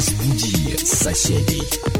Разбуди соседей.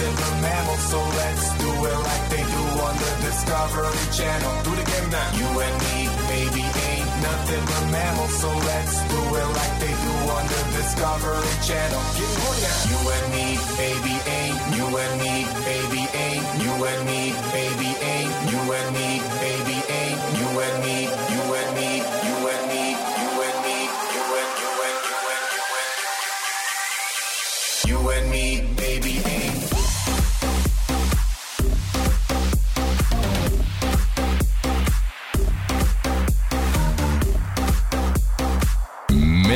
nothing but mammals, so let's do it like they do on the Discovery Channel. Do it again now. You and me, baby, ain't nothing but mammals, so let's do it like they do on the Discovery Channel. Getting horny now. You and me, baby, ain't. You and me, baby, ain't. You and me, baby, ain't. You and me,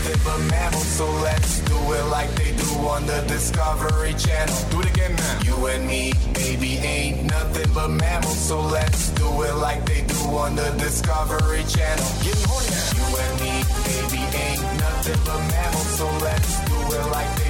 Nothing but mammals, so let's do it like they do on the Discovery Channel. Do it again now. You and me, baby, ain't nothing but mammals, so let's do it like they do on the Discovery Channel. Getting horny. You and me, baby, ain't nothing but mammals, so let's do it like they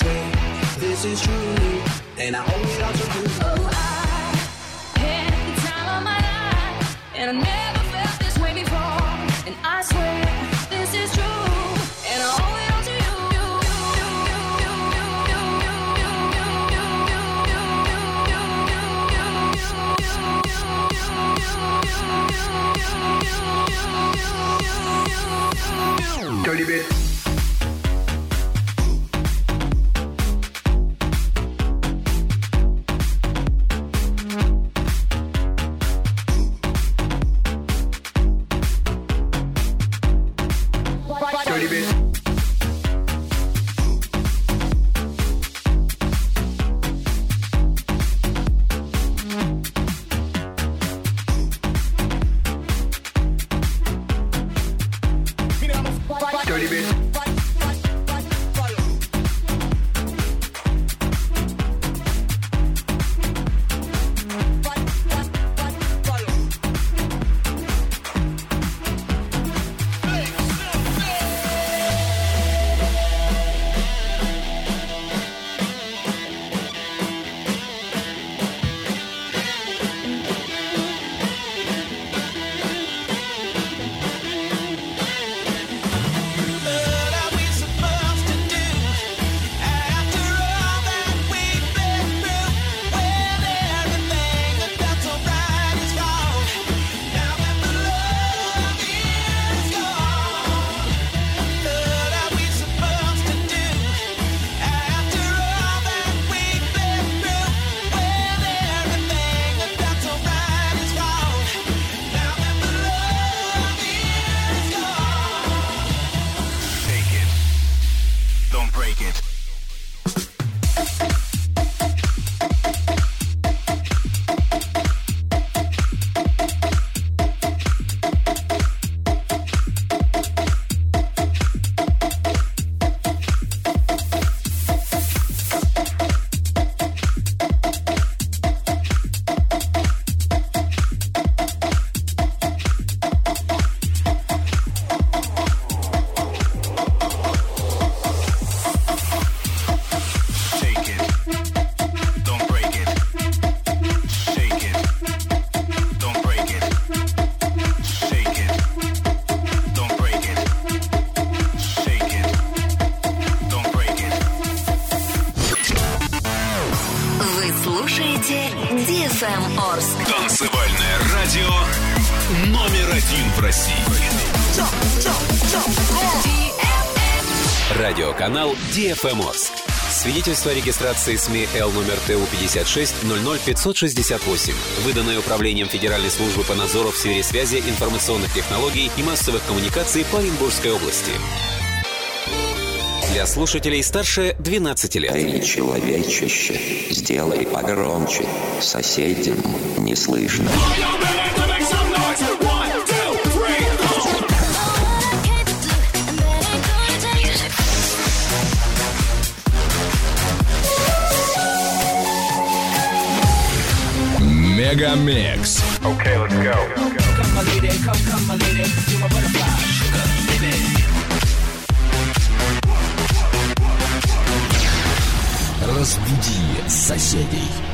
Swear this is true, and I owe it all to you. Oh, I had the time of my life, and I never один в России. Радиоканал DFM Орск. Свидетельство о регистрации СМИ Л номер ТУ 56 568, выданное Управлением Федеральной службы по надзору в сфере связи, информационных технологий и массовых коммуникаций по Оренбургской области. Для слушателей старше 12 лет. Эй, человечище, сделай погромче, соседям не слышно. Мегамикс. Okay, let's go. Come, my lady, come, come, my lady, you my butterfly, sugar, baby. Разбуди соседей.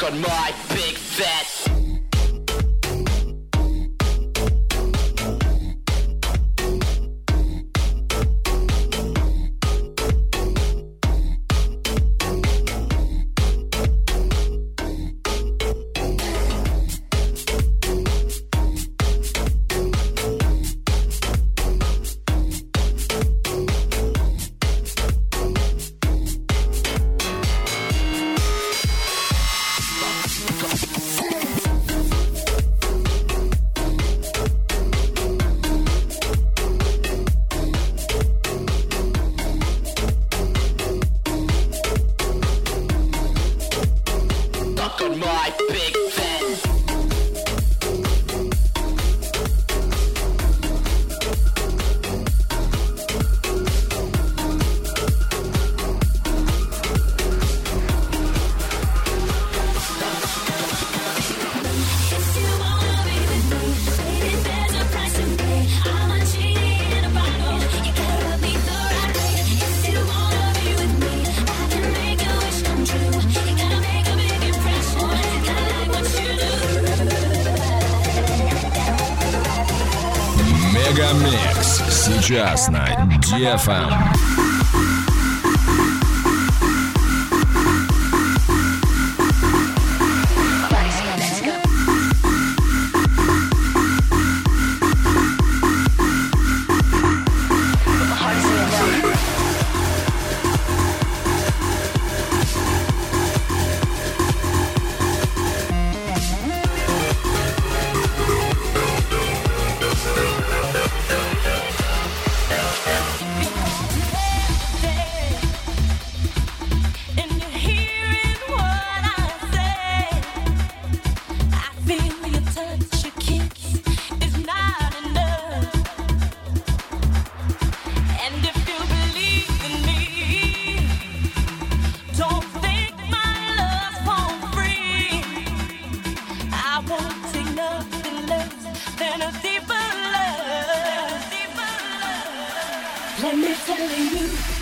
On my big fat. On my big DFM. Let me tell you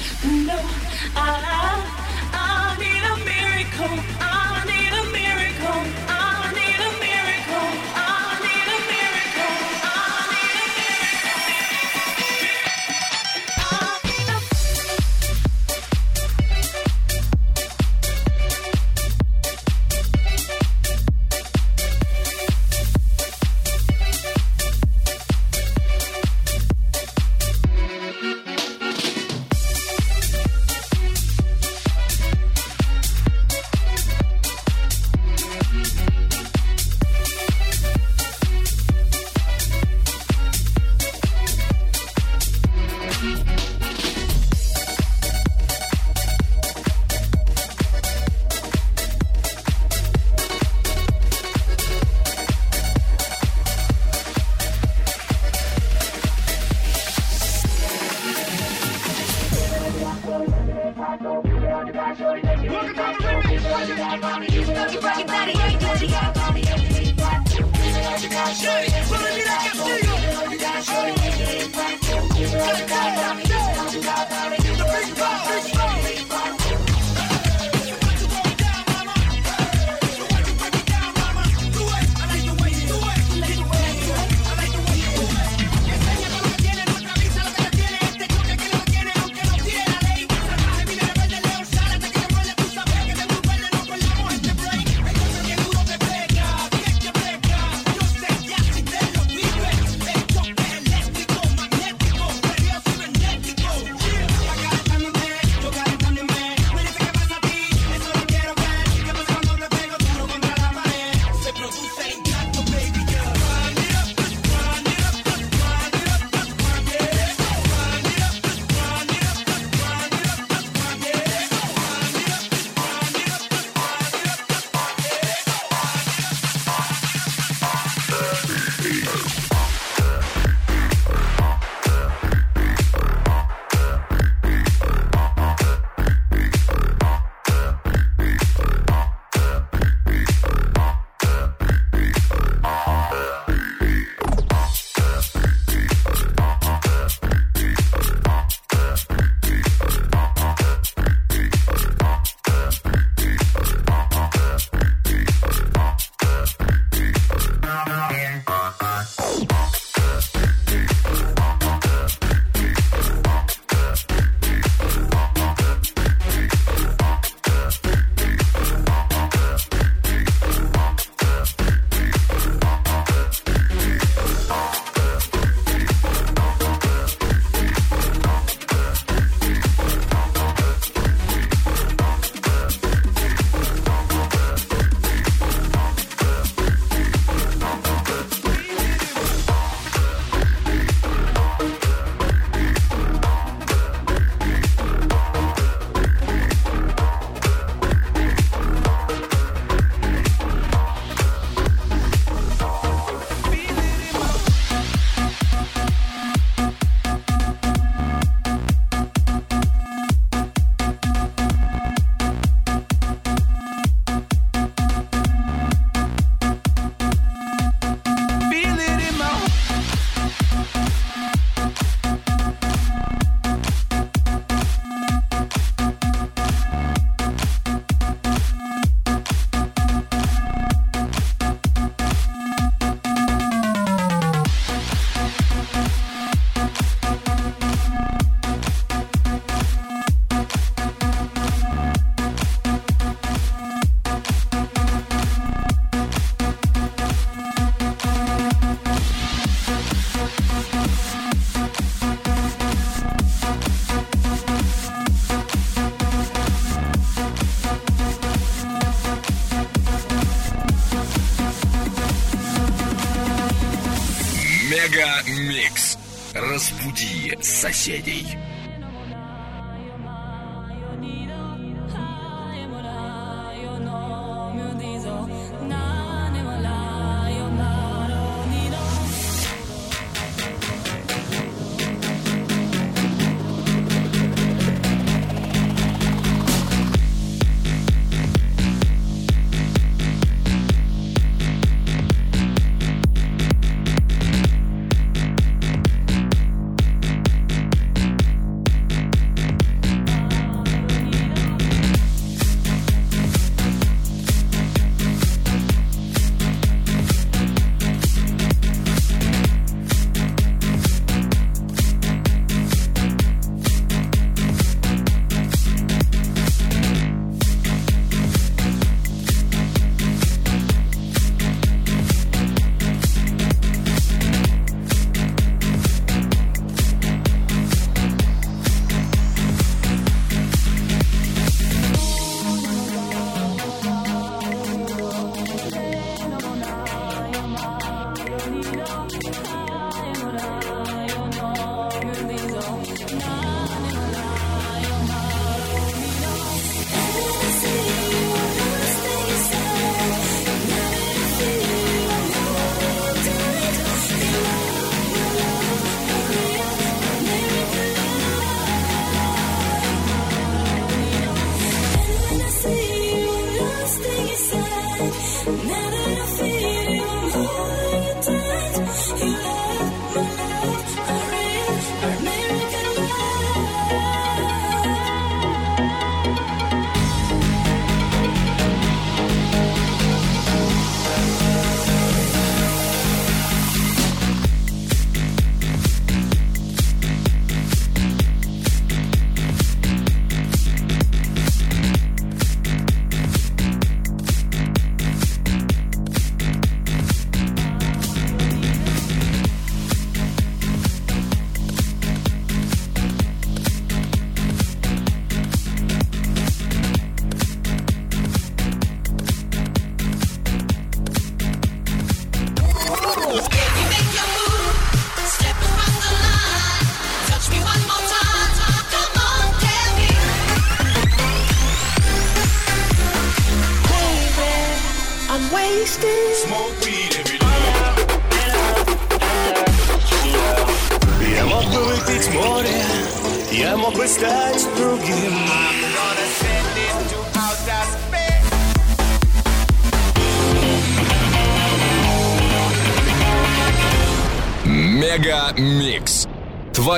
Разбуди соседей.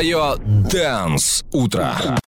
свое «Дэнс утро».